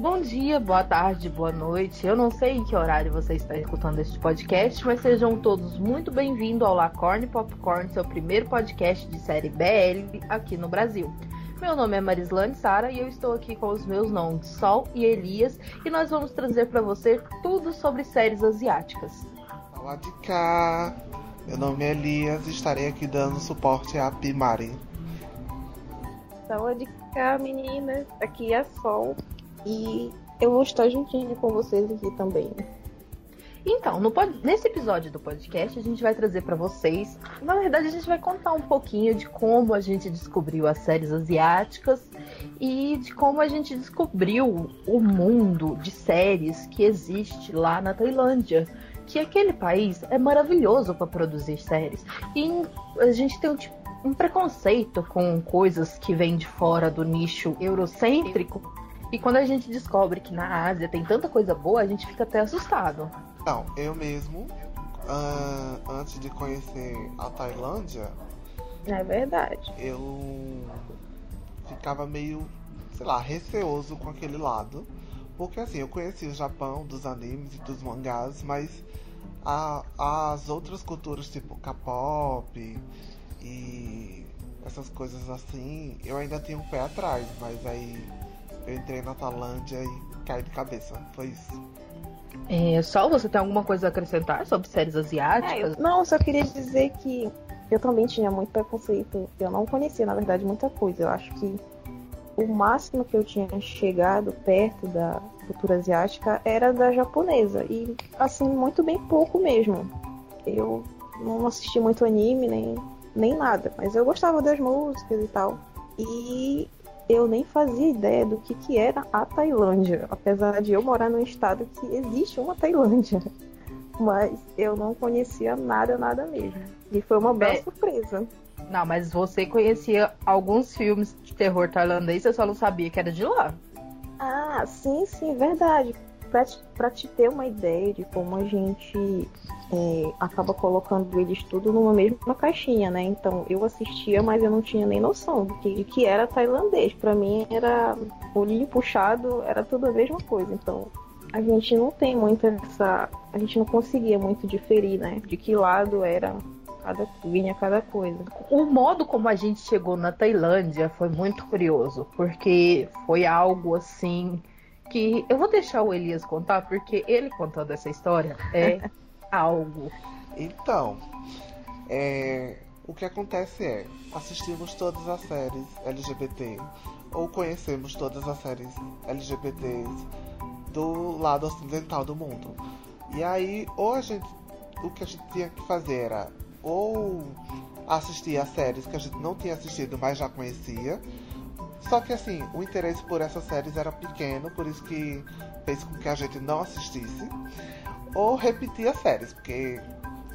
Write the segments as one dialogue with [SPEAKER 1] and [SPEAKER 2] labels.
[SPEAKER 1] Bom dia, boa tarde, boa noite. Eu não sei em que horário você está escutando este podcast, mas sejam todos muito bem-vindos ao Lacorne Popcorn, seu primeiro podcast de série BL aqui no Brasil. Meu nome é Marislane Sara e eu estou aqui com os meus nomes Sol e Elias e nós vamos trazer para você tudo sobre séries asiáticas.
[SPEAKER 2] Olá de cá, meu nome é Elias e estarei aqui dando suporte à Pimari.
[SPEAKER 3] Saúde cá, meninas. Aqui é Sol e eu vou estar juntinho com vocês aqui também.
[SPEAKER 1] Então, no, nesse episódio do podcast, a gente vai trazer para vocês. Na verdade, a gente vai contar um pouquinho de como a gente descobriu as séries asiáticas e de como a gente descobriu o mundo de séries que existe lá na Tailândia. Que aquele país é maravilhoso para produzir séries. E a gente tem um, tipo, um preconceito com coisas que vêm de fora do nicho eurocêntrico e quando a gente descobre que na Ásia tem tanta coisa boa, a gente fica até assustado.
[SPEAKER 2] Não, eu mesmo, uh, antes de conhecer a Tailândia.
[SPEAKER 3] É verdade.
[SPEAKER 2] Eu ficava meio, sei lá, receoso com aquele lado. Porque assim, eu conheci o Japão dos animes e dos mangás, mas a, as outras culturas tipo K-pop e essas coisas assim, eu ainda tinha um pé atrás, mas aí eu entrei na Tailândia e caí de cabeça. Foi isso.
[SPEAKER 1] É, Sol, você tem alguma coisa a acrescentar sobre séries asiáticas? É,
[SPEAKER 3] eu, não, só queria dizer que eu também tinha muito preconceito. Eu não conhecia, na verdade, muita coisa. Eu acho que o máximo que eu tinha chegado perto da cultura asiática era da japonesa. E, assim, muito bem pouco mesmo. Eu não assisti muito anime, nem, nem nada. Mas eu gostava das músicas e tal. E eu nem fazia ideia do que, que era a Tailândia, apesar de eu morar num estado que existe uma Tailândia. Mas eu não conhecia nada, nada mesmo. E foi uma bela é. surpresa.
[SPEAKER 1] Não, mas você conhecia alguns filmes de terror tailandês, você só não sabia que era de lá.
[SPEAKER 3] Ah, sim, sim, verdade para te ter uma ideia de como a gente é, acaba colocando eles tudo numa mesma caixinha, né? Então eu assistia, mas eu não tinha nem noção de que, de que era tailandês. Para mim era olhinho puxado, era tudo a mesma coisa. Então a gente não tem muito essa. A gente não conseguia muito diferir, né? De que lado era cada, vinha cada coisa.
[SPEAKER 1] O modo como a gente chegou na Tailândia foi muito curioso, porque foi algo assim que eu vou deixar o Elias contar, porque ele contando essa história é algo.
[SPEAKER 2] Então, é, o que acontece é, assistimos todas as séries LGBT, ou conhecemos todas as séries LGBTs do lado ocidental do mundo. E aí, ou a gente, o que a gente tinha que fazer era ou assistir a séries que a gente não tinha assistido, mas já conhecia, só que assim, o interesse por essas séries era pequeno, por isso que fez com que a gente não assistisse. Ou repetir as séries, porque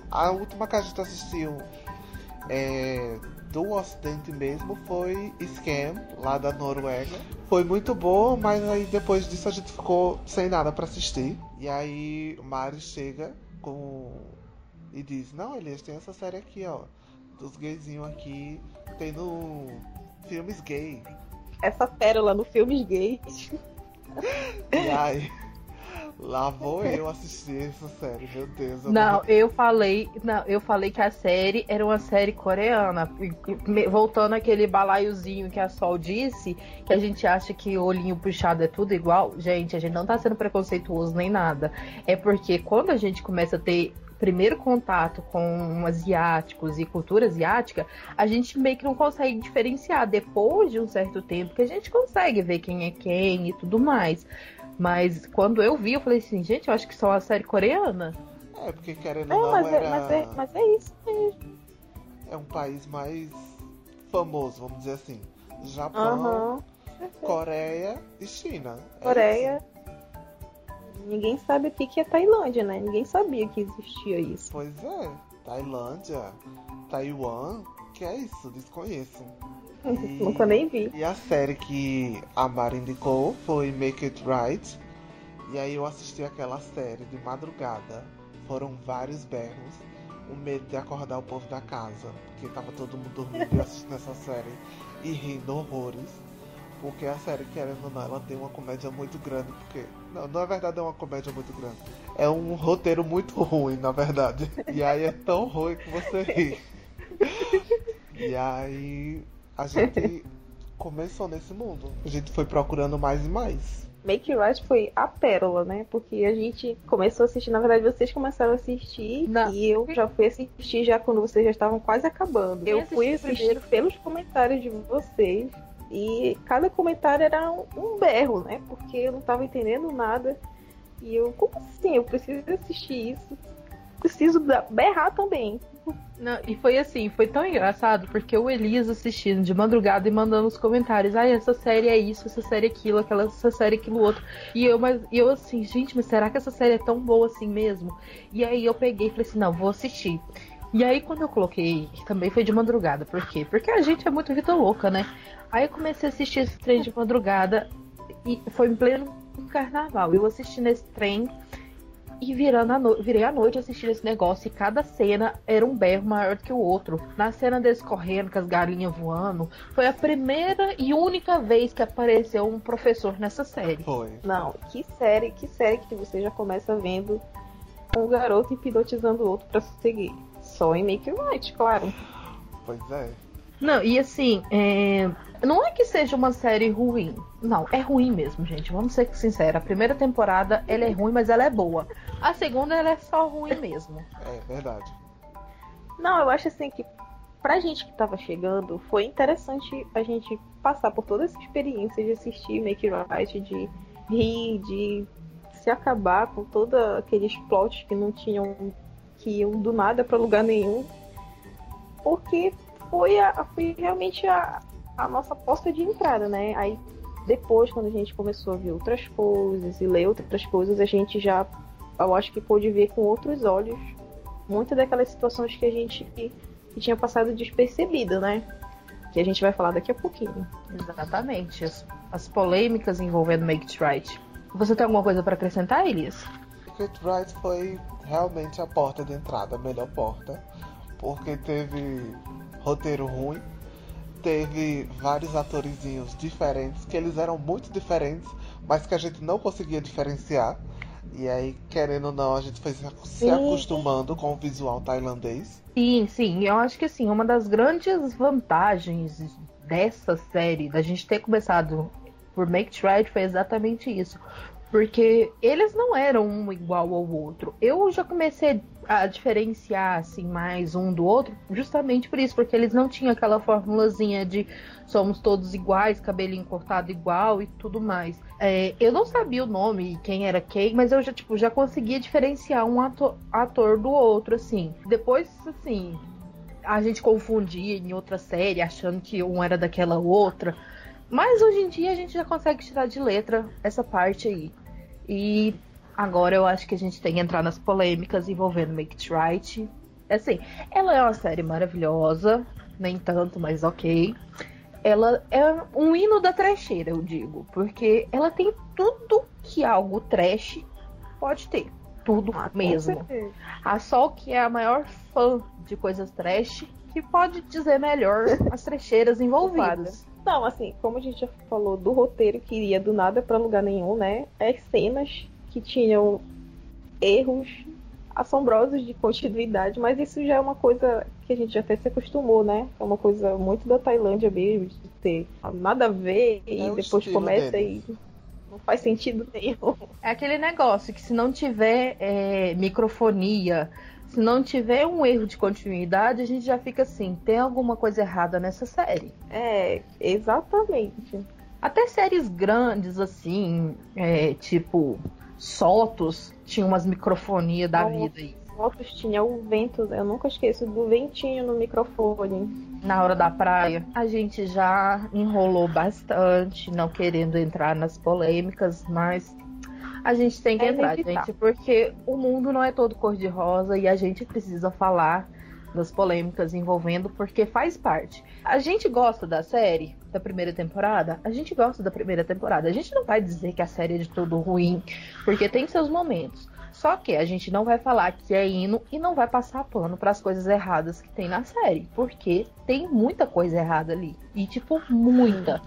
[SPEAKER 2] a última que a gente assistiu é, do Ocidente mesmo foi Scam, lá da Noruega. Foi muito boa, mas aí depois disso a gente ficou sem nada para assistir. E aí o Mari chega com e diz: Não, Elias, tem essa série aqui, ó. Dos gayzinhos aqui, tendo filmes gay
[SPEAKER 3] essa pérola no filmes gays.
[SPEAKER 2] E aí, lá vou eu assistir essa série, meu Deus.
[SPEAKER 1] Eu não, não, eu falei, não, eu falei que a série era uma série coreana. Voltando aquele balaiozinho que a Sol disse, que a gente acha que o olhinho puxado é tudo igual. Gente, a gente não tá sendo preconceituoso nem nada. É porque quando a gente começa a ter primeiro contato com asiáticos e cultura asiática, a gente meio que não consegue diferenciar. Depois de um certo tempo, que a gente consegue ver quem é quem e tudo mais. Mas quando eu vi, eu falei assim, gente, eu acho que só a série coreana.
[SPEAKER 2] É, porque querendo ou não,
[SPEAKER 3] mas,
[SPEAKER 2] era...
[SPEAKER 3] é, mas, é, mas é isso mesmo.
[SPEAKER 2] É um país mais famoso, vamos dizer assim. Japão, uhum. Coreia e China.
[SPEAKER 3] É Coreia, Ninguém sabe o que é Tailândia, né? Ninguém sabia que existia isso.
[SPEAKER 2] Pois é, Tailândia, Taiwan, que é isso? Desconheço.
[SPEAKER 3] E, Nunca nem vi.
[SPEAKER 2] E a série que a Mari indicou foi Make It Right. E aí eu assisti aquela série de madrugada. Foram vários berros. O medo de acordar o povo da casa. Porque tava todo mundo dormindo e assistindo essa série. E rindo horrores. Porque a série, querendo ou não, ela tem uma comédia muito grande. Porque. Não, não é verdade, é uma comédia muito grande. É um roteiro muito ruim, na verdade. E aí é tão ruim que você ri. E aí a gente começou nesse mundo. A gente foi procurando mais e mais.
[SPEAKER 3] Make Right foi a pérola, né? Porque a gente começou a assistir, na verdade vocês começaram a assistir
[SPEAKER 1] Não.
[SPEAKER 3] e eu já fui assistir já quando vocês já estavam quase acabando.
[SPEAKER 1] Quem
[SPEAKER 3] Eu fui assistir
[SPEAKER 1] primeiro?
[SPEAKER 3] pelos comentários de vocês e cada comentário era um, um berro, né? Porque eu não tava entendendo nada e eu, como assim? Eu preciso assistir isso. Preciso berrar também.
[SPEAKER 1] Não, e foi assim, foi tão engraçado, porque o Elias assistindo de madrugada e mandando os comentários, ai, essa série é isso, essa série é aquilo, aquela, essa série é aquilo outro. E eu, mas, e eu assim, gente, mas será que essa série é tão boa assim mesmo? E aí eu peguei e falei assim, não, vou assistir. E aí quando eu coloquei, também foi de madrugada, por quê? Porque a gente é muito vida louca, né? Aí eu comecei a assistir esse trem de madrugada e foi em pleno carnaval. Eu assisti nesse trem e virando a no... virei à noite assistindo esse negócio e cada cena era um berro maior do que o outro. Na cena deles correndo com as galinhas voando, foi a primeira e única vez que apareceu um professor nessa série.
[SPEAKER 2] Foi.
[SPEAKER 3] Não, que série, que série que você já começa vendo um garoto hipnotizando o outro pra seguir. Só em Make It Right, claro.
[SPEAKER 2] Pois é.
[SPEAKER 1] Não, e assim, é, não é que seja uma série ruim. Não, é ruim mesmo, gente. Vamos ser sinceros. A primeira temporada ela é ruim, mas ela é boa. A segunda ela é só ruim mesmo.
[SPEAKER 2] É verdade.
[SPEAKER 3] Não, eu acho assim que pra gente que tava chegando, foi interessante a gente passar por toda essa experiência de assistir Make It Right, de rir, de se acabar com todos aqueles plots que não tinham, que iam do nada pra lugar nenhum. Porque foi, a, foi realmente a, a nossa porta de entrada, né? Aí depois, quando a gente começou a ver outras coisas e ler outras coisas, a gente já, eu acho que pôde ver com outros olhos muitas daquelas situações que a gente que tinha passado despercebida, né? Que a gente vai falar daqui a pouquinho.
[SPEAKER 1] Exatamente. As, as polêmicas envolvendo Make It Right. Você tem alguma coisa para acrescentar, Elias?
[SPEAKER 2] Secret Right foi realmente a porta de entrada, a melhor porta. Porque teve roteiro ruim, teve vários atorizinhos diferentes, que eles eram muito diferentes, mas que a gente não conseguia diferenciar. E aí, querendo ou não, a gente foi se acostumando com o visual tailandês.
[SPEAKER 1] Sim, sim. Eu acho que assim, uma das grandes vantagens dessa série, da gente ter começado por Make Right, foi exatamente isso. Porque eles não eram um igual ao outro. Eu já comecei a diferenciar assim mais um do outro, justamente por isso, porque eles não tinham aquela formulazinha de somos todos iguais, cabelinho cortado igual e tudo mais. É, eu não sabia o nome e quem era quem, mas eu já tipo já conseguia diferenciar um ator, ator do outro assim. Depois assim, a gente confundia em outra série, achando que um era daquela outra. Mas hoje em dia a gente já consegue tirar de letra essa parte aí. E agora eu acho que a gente tem que entrar nas polêmicas envolvendo Make It Right. Assim, ela é uma série maravilhosa, nem tanto, mas ok. Ela é um hino da trecheira, eu digo, porque ela tem tudo que algo trash pode ter. Tudo
[SPEAKER 3] Ah,
[SPEAKER 1] mesmo. A Sol, que é a maior fã de coisas trash, que pode dizer melhor as trecheiras envolvidas.
[SPEAKER 3] Não, assim, como a gente já falou do roteiro que iria do nada pra lugar nenhum, né? As cenas que tinham erros assombrosos de continuidade, mas isso já é uma coisa que a gente já até se acostumou, né? É uma coisa muito da Tailândia mesmo, de ter nada a ver e
[SPEAKER 2] É
[SPEAKER 3] depois começa
[SPEAKER 2] deles.
[SPEAKER 3] e não faz sentido nenhum.
[SPEAKER 1] É aquele negócio que se não tiver é, microfonia, se não tiver um erro de continuidade, a gente já fica assim, tem alguma coisa errada nessa série.
[SPEAKER 3] É, exatamente.
[SPEAKER 1] Até séries grandes, assim, é, tipo Sotos, tinha umas microfonias da vida aí.
[SPEAKER 3] Fotos tinha o vento, eu nunca esqueço do ventinho no microfone.
[SPEAKER 1] Na hora da praia, a gente já enrolou bastante, não querendo entrar nas polêmicas, mas a gente tem que
[SPEAKER 3] É
[SPEAKER 1] entrar, gente, porque o mundo não é todo cor-de-rosa e a gente precisa falar das polêmicas envolvendo, porque faz parte. A gente gosta da série, da primeira temporada, a gente gosta da primeira temporada. A gente não vai dizer que a série é de todo ruim, porque tem seus momentos. Só que a gente não vai falar que é hino e não vai passar pano para as coisas erradas que tem na série, porque tem muita coisa errada ali. E tipo, muita.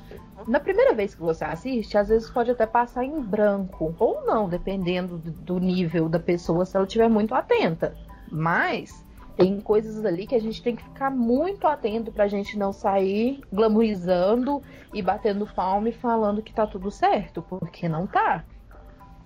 [SPEAKER 1] Na primeira vez que você assiste, às vezes pode até passar em branco ou não, dependendo do nível da pessoa, se ela estiver muito atenta. Mas tem coisas ali que a gente tem que ficar muito atento pra gente não sair glamourizando e batendo palma e falando que tá tudo certo, porque não tá.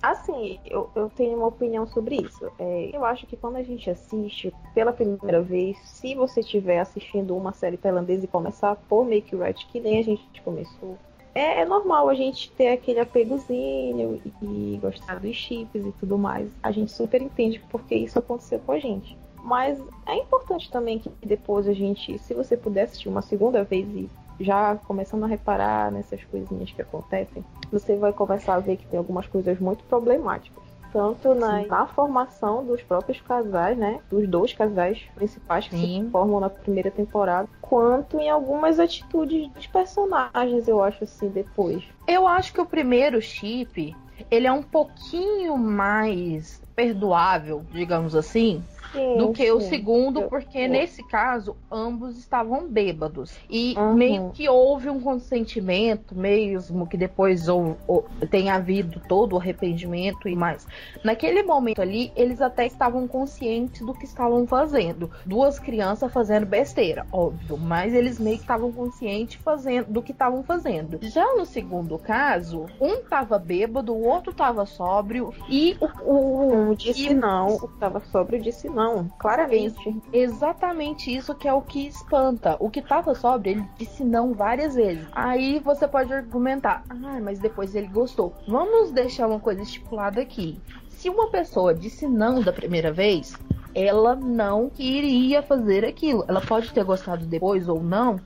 [SPEAKER 3] Assim, eu, eu tenho uma opinião sobre isso. É, eu acho que quando a gente assiste pela primeira vez, se você estiver assistindo uma série tailandesa e começar por Make Right, que nem a gente começou, é, é, normal a gente ter aquele apegozinho e, e gostar dos chips e tudo mais. A gente super entende porque isso aconteceu com a gente. Mas é importante também que depois a gente, se você puder assistir uma segunda vez e já começando a reparar nessas coisinhas que acontecem, você vai começar a ver que tem algumas coisas muito problemáticas. Tanto na, na formação dos próprios casais, né? Dos dois casais principais que Sim. se formam na primeira temporada, quanto em algumas atitudes dos personagens, eu acho assim, depois.
[SPEAKER 1] Eu acho que o primeiro chip, ele é um pouquinho mais perdoável, digamos assim, sim, do que sim. o segundo, porque eu, nesse caso ambos estavam bêbados. E uhum. meio que houve um consentimento, mesmo que depois ou, ou, tenha havido todo o arrependimento e mais. Naquele momento ali, eles até estavam conscientes do que estavam fazendo. Duas crianças fazendo besteira, óbvio, mas eles meio que estavam conscientes fazendo, do que estavam fazendo. Já no segundo caso, um tava bêbado, o outro tava sóbrio e o, o
[SPEAKER 3] um disse e... não, o que tava sóbrio disse não claramente.
[SPEAKER 1] Exatamente isso que é o que espanta. O que tava sóbrio, ele disse não várias vezes. Aí você pode argumentar, ah, mas depois ele gostou. Vamos deixar uma coisa estipulada aqui. Se uma pessoa disse não da primeira vez, ela não queria fazer aquilo. Ela pode ter gostado depois ou não.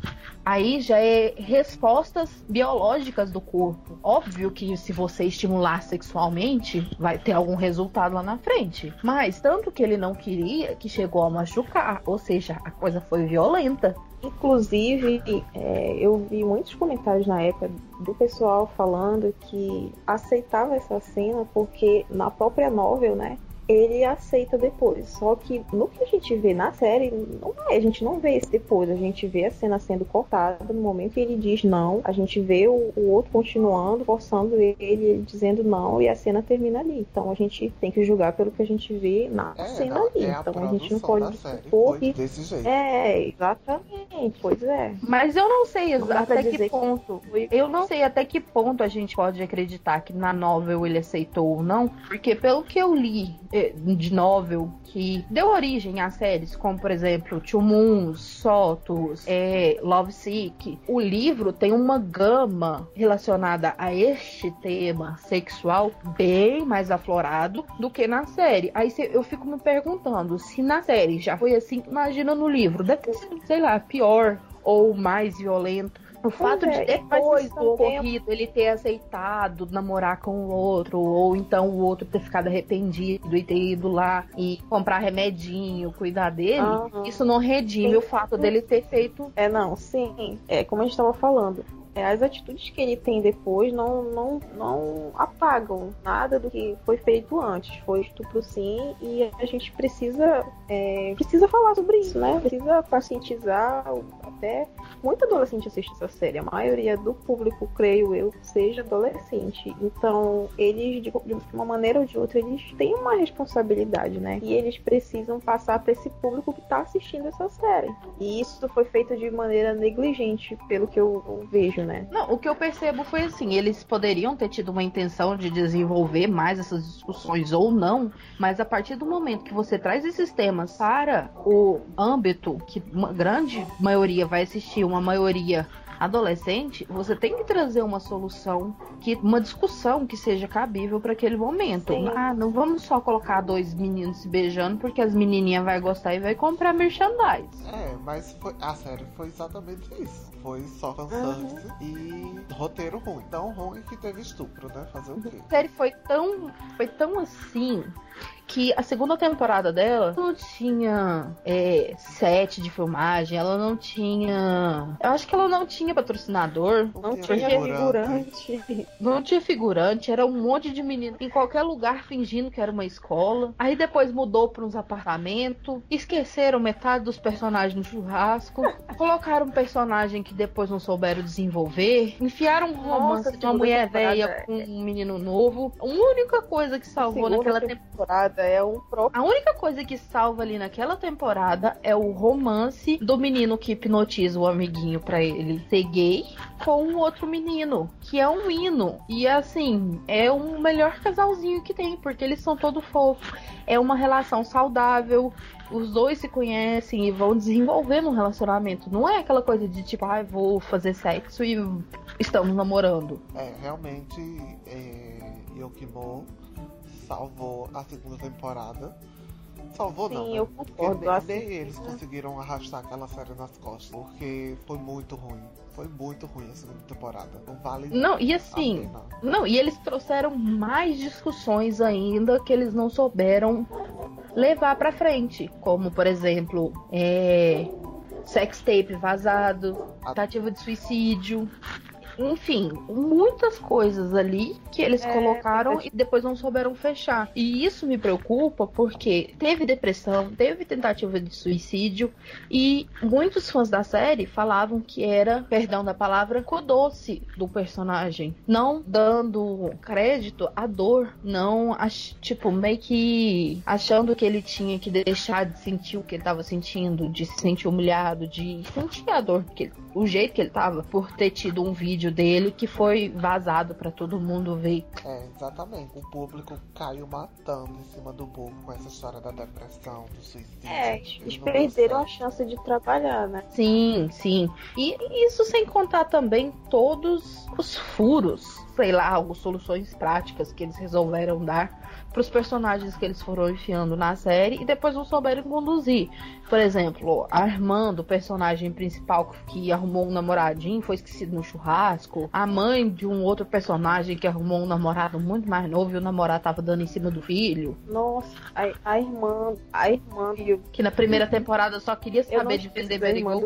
[SPEAKER 1] Aí já é respostas biológicas do corpo. Óbvio que se você estimular sexualmente, vai ter algum resultado lá na frente. Mas tanto que ele não queria que chegou a machucar. Ou seja, a coisa foi violenta.
[SPEAKER 3] Inclusive, é, eu vi muitos comentários na época do pessoal falando que aceitava essa cena porque na própria novel, né, ele aceita depois. Só que no que a gente vê na série, não é, a gente não vê esse depois. A gente vê a cena sendo cortada no momento que ele diz não. A gente vê o, o outro continuando, forçando ele, ele, dizendo não, e a cena termina ali. Então a gente tem que julgar pelo que a gente vê na é, cena não, ali. É então a, a gente não pode supor
[SPEAKER 2] que. Desse jeito.
[SPEAKER 3] É, exatamente. Pois é.
[SPEAKER 1] Mas eu não sei até que ponto. Que... Eu não sei até que ponto a gente pode acreditar que na novel ele aceitou ou não. Porque pelo que eu li de novel que deu origem a séries como, por exemplo, Two Moons, Sotos, é, Love Sick. O livro tem uma gama relacionada a este tema sexual bem mais aflorado do que na série. Aí eu fico me perguntando se na série já foi assim, imagina no livro, deve ter sido, sei lá, pior ou mais violento. O fato é, de depois do ocorrido tempo... ele ter aceitado namorar com o outro, ou então o outro ter ficado arrependido e ter ido lá e comprar remedinho, cuidar dele, uhum. isso não redime sim. o fato dele ter feito.
[SPEAKER 3] É, não, sim. É como a gente estava falando. É, as atitudes que ele tem depois não, não, não apagam nada do que foi feito antes. Foi estupro sim, e a gente precisa, é, precisa falar sobre isso, né? Precisa pacientizar até muito adolescente assiste essa série. A maioria do público, creio eu, seja adolescente. Então, eles, de, uma maneira ou de outra, eles têm uma responsabilidade, né? E eles precisam passar para esse público que está assistindo essa série. E isso foi feito de maneira negligente, pelo que eu vejo, né?
[SPEAKER 1] Não, o que eu percebo foi assim, eles poderiam ter tido uma intenção de desenvolver mais essas discussões ou não, mas a partir do momento que você traz esses temas para o âmbito que uma grande maioria vai assistir, uma maioria adolescente, você tem que trazer uma solução, que uma discussão que seja cabível para aquele momento. Sim. Ah, não vamos só colocar dois meninos se beijando porque as menininhas vai gostar e vai comprar merchandise.
[SPEAKER 2] É, mas foi, a série foi exatamente isso. Foi só fanservice uhum. e roteiro ruim. Tão ruim que teve estupro, né? Fazer o quê?
[SPEAKER 1] A série foi tão, foi tão assim que a segunda temporada dela não tinha é, set de filmagem, ela não tinha. Eu acho que ela não tinha patrocinador.
[SPEAKER 3] Não
[SPEAKER 2] tinha
[SPEAKER 3] tinha
[SPEAKER 2] figurante.
[SPEAKER 3] figurante.
[SPEAKER 1] Não tinha figurante, era um monte de menino em qualquer lugar fingindo que era uma escola. Aí depois mudou para uns apartamentos, esqueceram metade dos personagens no churrasco, colocaram um personagem que depois não souberam desenvolver, enfiaram um romance
[SPEAKER 3] Nossa,
[SPEAKER 1] de uma mulher velha
[SPEAKER 3] é-
[SPEAKER 1] com um menino novo. A única coisa que salvou naquela temporada.
[SPEAKER 3] é um próprio.
[SPEAKER 1] A única coisa que salva ali naquela temporada é o romance do menino que hipnotiza o amiguinho pra ele ser gay com um outro menino, que é um hino. E assim, é o melhor casalzinho que tem, porque eles são todo fofos. É uma relação saudável. Os dois se conhecem e vão desenvolvendo um relacionamento. Não é aquela coisa de tipo, ah, vou fazer sexo e estamos namorando.
[SPEAKER 2] É, realmente, é, Yokimo salvou a segunda temporada. Salvou não,
[SPEAKER 3] Sim,
[SPEAKER 2] né?
[SPEAKER 3] eu
[SPEAKER 2] Porque
[SPEAKER 3] concordo.
[SPEAKER 2] nem,
[SPEAKER 3] Assim,
[SPEAKER 2] nem eles conseguiram arrastar aquela série nas costas, porque foi muito ruim. Foi muito ruim a segunda temporada. Não vale
[SPEAKER 1] Não, e assim. Não, e eles trouxeram mais discussões ainda que eles não souberam levar pra frente, como por exemplo, é, sex tape vazado, tentativa de suicídio, enfim, muitas coisas ali que eles
[SPEAKER 3] É,
[SPEAKER 1] colocaram e depois não souberam fechar. E isso me preocupa porque teve depressão, teve tentativa de suicídio e muitos fãs da série falavam que era, perdão da palavra, codoce do personagem, não dando crédito à dor, não ach- tipo meio que achando que ele tinha que deixar de sentir o que ele tava sentindo, de se sentir humilhado, de sentir a dor que ele- o jeito que ele tava por ter tido um vídeo dele que foi vazado pra todo mundo ver.
[SPEAKER 2] É, exatamente. O público caiu matando em cima do boco com essa história da depressão, do suicídio.
[SPEAKER 3] é, eles perderam a chance de trabalhar, né?
[SPEAKER 1] Sim, sim. E isso sem contar também todos os furos, sei lá, algumas soluções práticas que eles resolveram dar pros personagens que eles foram enfiando na série e depois não souberam conduzir. Por exemplo, a irmã do personagem principal que arrumou um namoradinho foi esquecido no churrasco. A mãe de um outro personagem que arrumou um namorado muito mais novo e o namorado tava dando em cima do filho.
[SPEAKER 3] Nossa, a, a irmã, a irmã do
[SPEAKER 1] Que na primeira temporada só queria
[SPEAKER 3] eu
[SPEAKER 1] saber de vender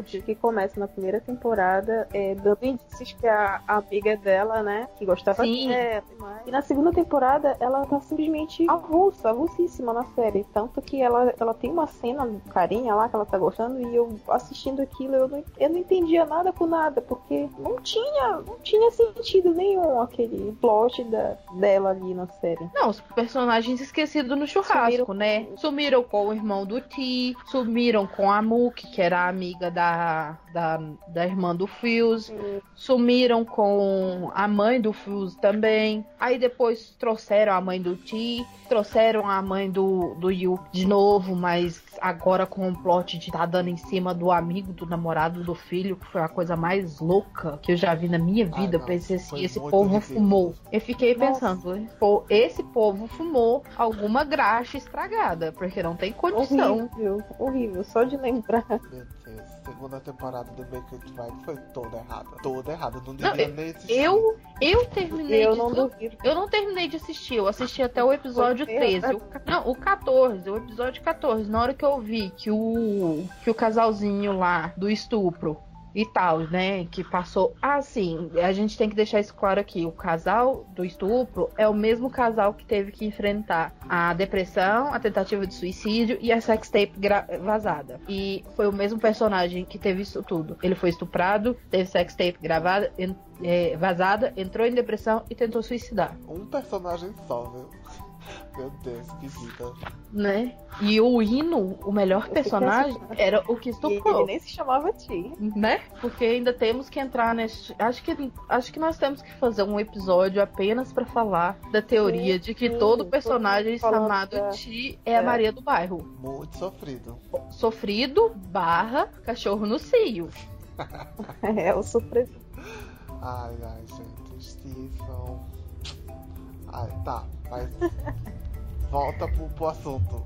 [SPEAKER 3] tio que começa na primeira temporada é, dando indícios que a, a amiga dela, né, que
[SPEAKER 1] Sim.
[SPEAKER 3] dela e na segunda temporada ela tá simplesmente avulsa, avulsíssima na série. Tanto que ela, ela tem uma cena carinha lá que ela tá gostando e eu assistindo aquilo eu não, eu não entendia nada com nada, porque não tinha, não tinha sentido nenhum aquele plot da, dela ali na série.
[SPEAKER 1] Não, os personagens esquecidos no churrasco,
[SPEAKER 3] Sumiram.
[SPEAKER 1] né? Sumiram com o irmão do Ti, sumiram com a Mook, que era amiga da, da, da irmã do Fuse, sumiram com a mãe do Também. Aí depois trouxeram a mãe do Ti, trouxeram a mãe do, do Yu de novo, mas agora com o plot de tá dando em cima do amigo do namorado do filho, que foi a coisa mais louca que eu já vi na minha
[SPEAKER 2] Ah,
[SPEAKER 1] vida.
[SPEAKER 2] não,
[SPEAKER 1] eu pensei assim, esse povo
[SPEAKER 2] ridículo.
[SPEAKER 1] fumou. Eu fiquei
[SPEAKER 3] Nossa.
[SPEAKER 1] pensando, esse povo fumou alguma graxa estragada, porque não tem condição.
[SPEAKER 3] Horrível, horrível, só de lembrar.
[SPEAKER 2] Meu Deus, segunda temporada do Make It Right foi toda errada. Toda errada. Não
[SPEAKER 1] Não,
[SPEAKER 2] devia nem existir.
[SPEAKER 1] Eu, eu terminei
[SPEAKER 3] Eu
[SPEAKER 1] de
[SPEAKER 3] não
[SPEAKER 1] eu,
[SPEAKER 3] duvido.
[SPEAKER 1] eu não terminei de assistir, eu assisti até o episódio
[SPEAKER 3] Foi mesmo?
[SPEAKER 1] 13. O- não, o 14, o episódio 14. Na hora que eu vi que o que o casalzinho lá do estupro e tal, né, que passou. Ah, sim, a gente tem que deixar isso claro aqui. O casal do estupro é o mesmo casal que teve que enfrentar a depressão, a tentativa de suicídio e a sextape vazada. E foi o mesmo personagem que teve isso tudo. Ele foi estuprado, teve sextape gravada, en- é, vazada, entrou em depressão e tentou suicidar,
[SPEAKER 2] Um personagem só, viu? Meu Deus, que vida.
[SPEAKER 1] né? E o Hino, o melhor personagem, era o que
[SPEAKER 3] E
[SPEAKER 1] estuprou.
[SPEAKER 3] ele nem se chamava Ti.
[SPEAKER 1] né? Porque ainda temos que entrar neste. Acho que, acho que nós temos que fazer um episódio apenas pra falar da teoria
[SPEAKER 3] Sim,
[SPEAKER 1] de que
[SPEAKER 3] sim,
[SPEAKER 1] todo personagem chamado
[SPEAKER 3] da-
[SPEAKER 1] Ti é a
[SPEAKER 3] é.
[SPEAKER 1] Maria do Bairro.
[SPEAKER 2] Muito sofrido.
[SPEAKER 1] Sofrido barra cachorro no cio.
[SPEAKER 3] É, o surpresa.
[SPEAKER 2] Ai, ai, gente. Stephen. Ai, tá, mas. Volta pro, pro assunto.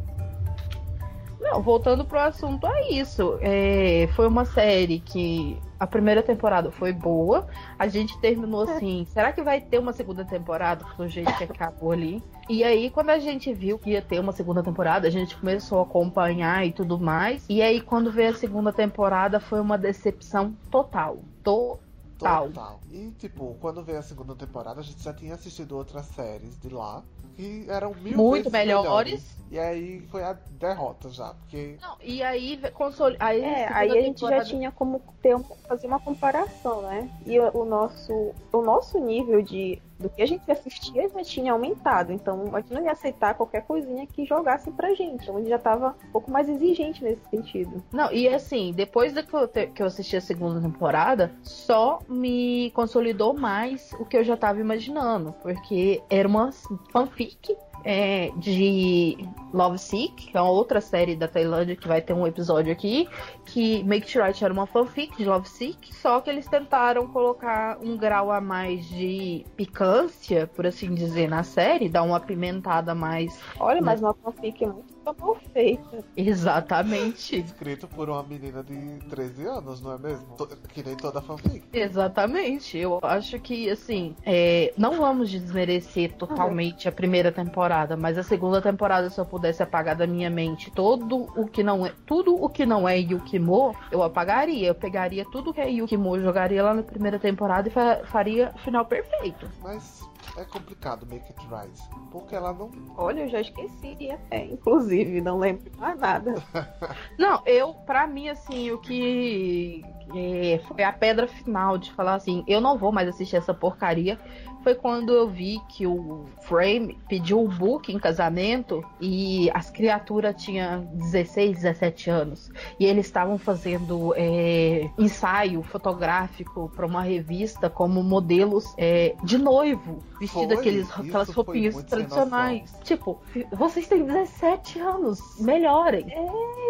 [SPEAKER 1] Não, voltando pro assunto, é isso. É, foi uma série que a primeira temporada foi boa. A gente terminou assim. Será que vai ter uma segunda temporada do jeito que acabou ali? E aí, quando a gente viu que ia ter uma segunda temporada, a gente começou a acompanhar e tudo mais. E aí, quando veio a segunda temporada, foi uma decepção total. Total.
[SPEAKER 2] Total. E, tipo, quando veio a segunda temporada, a gente já tinha assistido outras séries de lá que eram mil
[SPEAKER 1] Muito
[SPEAKER 2] vezes
[SPEAKER 1] melhores.
[SPEAKER 2] E aí foi a derrota já, porque
[SPEAKER 1] Não, e aí console... aí,
[SPEAKER 3] É,
[SPEAKER 1] segunda
[SPEAKER 3] aí a gente já
[SPEAKER 1] temporada-
[SPEAKER 3] tinha como ter um- fazer uma comparação, né? E o, o nosso o nosso nível de do que a gente assistia já tinha aumentado, então a gente não ia aceitar qualquer coisinha que jogasse pra gente. Então a gente já tava um pouco mais exigente nesse sentido.
[SPEAKER 1] Não, e assim, depois que eu, que eu assisti a segunda temporada, só me consolidou mais o que eu já tava imaginando. Porque era uma fanfic é, de Love Sick, que é uma outra série da Tailândia que vai ter um episódio aqui, que Make It Right era uma fanfic de Love Sick, só que eles tentaram colocar um grau a mais de picância, por assim dizer, na série, dar uma apimentada mais.
[SPEAKER 3] Olha, mas uma fanfic é muito mal feita.
[SPEAKER 1] Exatamente.
[SPEAKER 2] escrito por uma menina de 13 anos, não é mesmo? Que nem toda fanfic.
[SPEAKER 1] Exatamente. Eu acho que, assim, é, não vamos desmerecer totalmente a primeira temporada, mas a segunda temporada, se eu pudesse apagar da minha mente todo o que não é, tudo o que não é Yukimo, eu apagaria. Eu pegaria tudo que é Yukimo, jogaria lá na primeira temporada e fa- faria o final perfeito.
[SPEAKER 2] Mas é complicado Make It Right. Porque ela não.
[SPEAKER 3] Olha, eu já esqueci até, inclusive, não lembro mais nada.
[SPEAKER 1] Não, eu, pra mim, assim, o que é, foi a pedra final de falar assim, eu não vou mais assistir essa porcaria, foi quando eu vi que o Frame pediu o book em casamento e as criaturas tinham 16, 17 anos. E eles estavam fazendo é, ensaio fotográfico para uma revista como modelos é, de noivo, vestido
[SPEAKER 2] Foi,
[SPEAKER 1] aqueles,
[SPEAKER 2] isso
[SPEAKER 1] aquelas roupinhas tradicionais. Tipo, vocês têm 17 anos, melhorem.
[SPEAKER 3] Gente,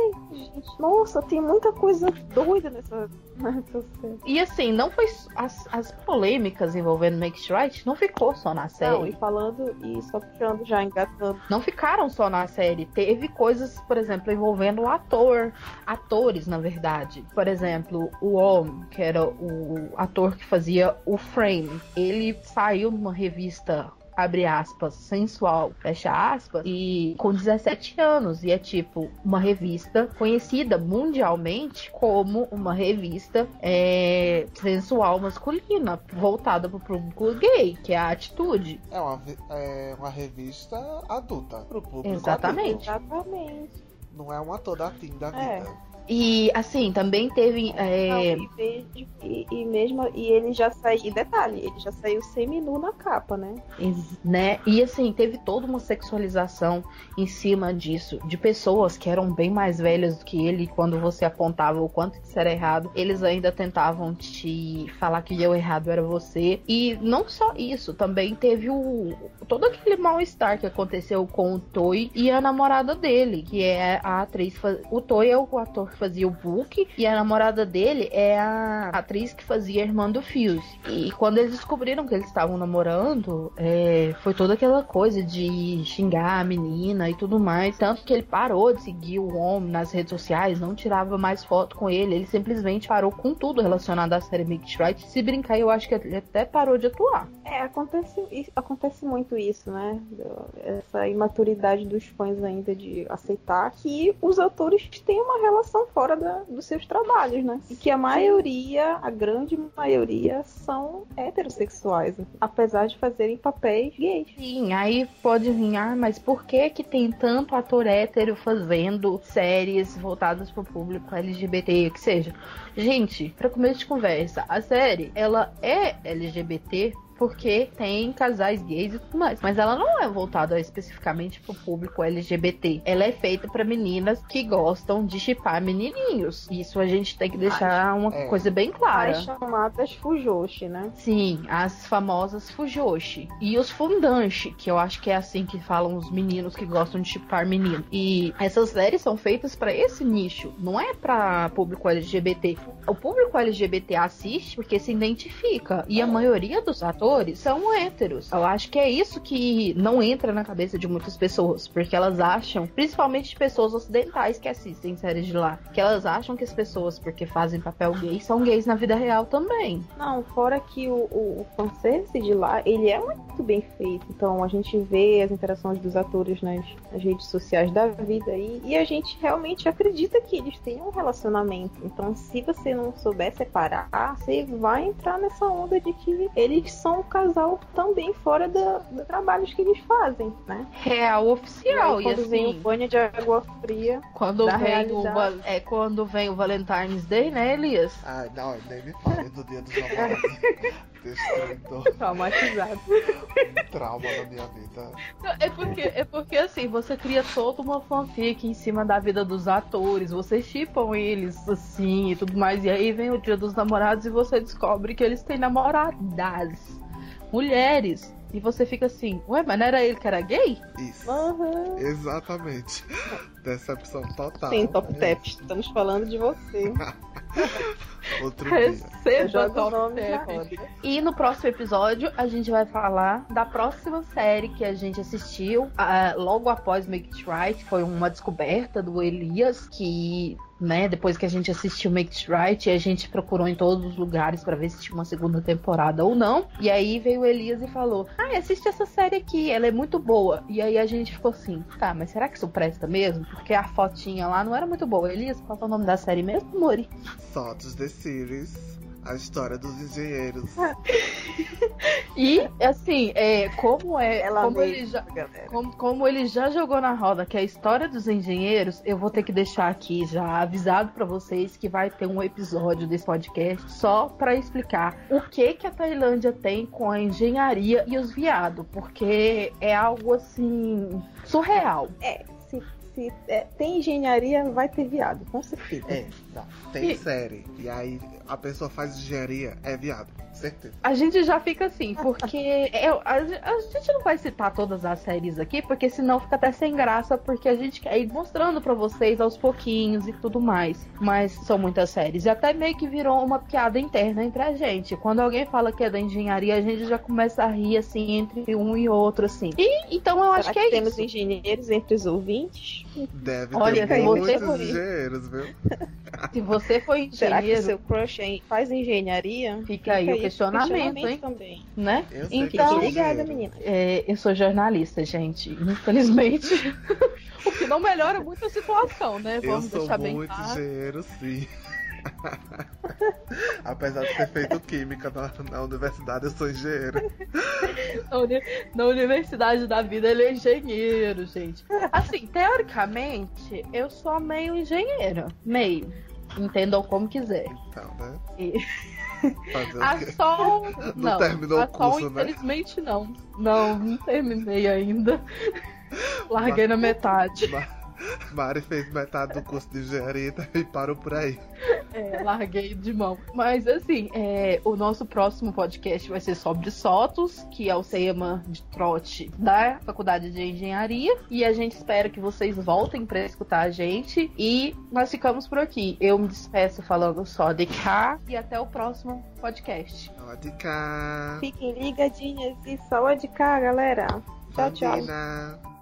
[SPEAKER 3] nossa, tem muita coisa doida nessa, nessa série.
[SPEAKER 1] E assim, não foi as, as polêmicas envolvendo Make Right não ficou só na
[SPEAKER 3] Não,
[SPEAKER 1] série.
[SPEAKER 3] e falando e só puxando já, engatando.
[SPEAKER 1] Não ficaram só na série. Teve coisas, por exemplo, envolvendo o ator, atores, na verdade. Por exemplo, o Om, que era o ator que fazia o Frame, ele saiu numa revista abre aspas, sensual, fecha aspas, e com 17 anos. E é tipo uma revista conhecida mundialmente como uma revista é, sensual masculina, voltada pro público gay, que é a atitude.
[SPEAKER 2] É uma, é uma revista adulta. Pro público
[SPEAKER 1] Exatamente.
[SPEAKER 2] adulto.
[SPEAKER 3] Exatamente.
[SPEAKER 2] Não é uma toda da
[SPEAKER 3] É.
[SPEAKER 1] E assim, também teve. é,
[SPEAKER 3] Não, e, e, e mesmo e ele já saiu. E detalhe, ele já saiu semi-nu na capa, né?
[SPEAKER 1] Ex- né? E assim, teve toda uma sexualização em cima disso, de pessoas que eram bem mais velhas do que ele, e quando você apontava o quanto isso era errado, eles ainda tentavam te falar que o errado era você. E não só isso, também teve o todo aquele mal-estar que aconteceu com o Toy e a namorada dele, que é a atriz. O Toy é o ator que fazia o Book, e a namorada dele é a atriz que fazia a irmã do Fios. E quando eles descobriram que eles estavam namorando, é, foi toda aquela coisa de xingar a menina e tudo mais. Tanto que ele parou de seguir o homem nas redes sociais, não tirava mais foto com ele. Ele simplesmente parou com tudo relacionado à série It Right. Se brincar, eu acho que ele até parou de atuar.
[SPEAKER 3] É, acontece, acontece muito isso, né? Essa imaturidade dos fãs ainda de aceitar que os atores têm uma relação fora da- dos seus trabalhos, né? E que a maioria, a grande maioria, são heterossexuais, apesar de fazerem papéis gays.
[SPEAKER 1] Sim, aí pode vir, ah, mas por que que tem tanto ator hétero fazendo séries voltadas pro público LGBT, que seja? Gente, pra começo de conversa, a série, ela é LGBT porque tem casais gays e tudo mais, mas ela não é voltada especificamente pro público LGBT. Ela é feita pra meninas que gostam de chipar menininhos. Isso a gente tem que deixar uma
[SPEAKER 2] é.
[SPEAKER 1] coisa bem clara.
[SPEAKER 3] As chamadas fujoshi, né?
[SPEAKER 1] Sim, as famosas Fujoshi. E os Fundanshi, que eu acho que é assim que falam os meninos que gostam de chipar menino. E essas séries são feitas pra esse nicho, não é pra público LGBT. O público LGBT assiste porque se identifica. E a maioria dos atores atores são héteros. Eu acho que é isso que não entra na cabeça de muitas pessoas, porque elas acham, principalmente de pessoas ocidentais que assistem séries de lá, que elas acham que as pessoas, porque fazem papel gay, são gays na vida real também.
[SPEAKER 3] Não, fora que o, o, o de lá, ele é muito bem feito. Então a gente vê as interações dos atores nas, nas redes sociais da vida e a gente realmente acredita que eles têm um relacionamento. Então se você não souber separar, você vai entrar nessa onda de que eles são um casal também fora da, dos trabalhos que eles fazem, né?
[SPEAKER 1] Real oficial.
[SPEAKER 3] E, aí, quando
[SPEAKER 1] e assim,
[SPEAKER 3] vem o banho de água fria.
[SPEAKER 1] Quando vem, o,
[SPEAKER 3] realidade.
[SPEAKER 1] va- é, quando vem o Valentine's Day, né, Elias?
[SPEAKER 2] Ai, não, nem me fale do dia dos namorados. Destruidor,
[SPEAKER 3] Traumatizado.
[SPEAKER 2] trauma na minha vida.
[SPEAKER 1] É porque, é porque assim, você cria toda uma fanfic em cima da vida dos atores, vocês chipam eles assim e tudo mais, e aí vem o dia dos namorados e você descobre que eles têm namoradas, mulheres. E você fica assim, ué, mas não era ele que era gay?
[SPEAKER 2] Isso.
[SPEAKER 3] Aham.
[SPEAKER 2] Exatamente. Decepção total.
[SPEAKER 3] Sim, Top Tap, estamos falando de você.
[SPEAKER 2] Outro dia.
[SPEAKER 3] Eu
[SPEAKER 1] Receba Top. E no próximo episódio a gente vai falar da próxima série que a gente assistiu ah, logo após Make It Right. Foi uma descoberta do Elias que, né, depois que a gente assistiu Make It Right, a gente procurou em todos os lugares pra ver se tinha uma segunda temporada ou não. E aí veio o Elias e falou: Ah, assiste essa série aqui, ela é muito boa. E aí a gente ficou assim: Tá, mas será que isso presta mesmo? Porque a fotinha lá não era muito boa. Elias, qual é o nome da série mesmo, Mori?
[SPEAKER 2] Sotos The Series. A história dos engenheiros.
[SPEAKER 1] E assim, é, como é.
[SPEAKER 3] Ela
[SPEAKER 1] como
[SPEAKER 3] mesma,
[SPEAKER 1] ele já. Como, como ele já jogou na roda que é a história dos engenheiros, eu vou ter que deixar aqui já avisado pra vocês que vai ter um episódio desse podcast só pra explicar o que que a Tailândia tem com a engenharia e os viados, porque é algo assim surreal.
[SPEAKER 3] É, se, é, tem engenharia, vai ter viado, com certeza.
[SPEAKER 2] É, não. Tem
[SPEAKER 1] E-
[SPEAKER 2] série. E aí a pessoa faz engenharia, é viado. Certeza.
[SPEAKER 1] A gente já fica assim, porque eu- a, a gente não vai citar todas as séries aqui, porque senão fica até sem graça, porque a gente quer ir mostrando pra vocês aos pouquinhos e tudo mais. Mas são muitas séries. E até meio que virou uma piada interna entre a gente. Quando alguém fala que é da engenharia, a gente já começa a rir assim entre um e outro, assim. E então eu acho
[SPEAKER 3] Será
[SPEAKER 1] que
[SPEAKER 3] que
[SPEAKER 1] é
[SPEAKER 3] temos
[SPEAKER 1] isso.
[SPEAKER 3] engenheiros entre os ouvintes?
[SPEAKER 2] Deve
[SPEAKER 1] Olha,
[SPEAKER 2] ter
[SPEAKER 1] se você
[SPEAKER 2] muitos
[SPEAKER 1] for-
[SPEAKER 2] engenheiros, viu?
[SPEAKER 1] Se você for
[SPEAKER 3] Será que
[SPEAKER 1] engenheiro,
[SPEAKER 3] seu crush faz engenharia?
[SPEAKER 1] Fica aí o questionamento, hein?
[SPEAKER 3] também.
[SPEAKER 1] né?
[SPEAKER 2] Eu
[SPEAKER 1] Então-
[SPEAKER 2] eu
[SPEAKER 3] ligada,
[SPEAKER 2] engenheiro.
[SPEAKER 3] menina.
[SPEAKER 1] É, eu sou jornalista, gente. Infelizmente. o que não melhora muito a situação, né?
[SPEAKER 2] Eu
[SPEAKER 1] Vamos
[SPEAKER 2] sou
[SPEAKER 1] deixar bem
[SPEAKER 2] muito
[SPEAKER 1] claro.
[SPEAKER 2] engenheiro, sim. Apesar de ter feito química na, na universidade, eu sou engenheiro.
[SPEAKER 1] Na, uni- na Universidade da Vida ele é engenheiro, gente. Assim, teoricamente, eu sou meio engenheira. Meio. Entendam como quiser.
[SPEAKER 2] Então, né?
[SPEAKER 1] E-
[SPEAKER 2] Fazer
[SPEAKER 1] A? Sol.
[SPEAKER 2] Não
[SPEAKER 1] Não,
[SPEAKER 2] terminou
[SPEAKER 1] a
[SPEAKER 2] o curso,
[SPEAKER 1] Sol,
[SPEAKER 2] né?
[SPEAKER 1] infelizmente, não. Não, não terminei ainda. Larguei na metade.
[SPEAKER 2] Ma- Mari fez metade do curso de engenharia e parou por aí.
[SPEAKER 1] É, larguei de mão. Mas assim, é, o nosso próximo podcast vai ser sobre Sotos, que é o tema de trote da Faculdade de Engenharia. E a gente espera que vocês voltem para escutar a gente. E nós ficamos por aqui. Eu me despeço falando só de cá e até o próximo podcast.
[SPEAKER 2] Pode cá.
[SPEAKER 3] Fiquem ligadinhas e saúde cá, galera. Tchau, tchau.
[SPEAKER 2] Bandina.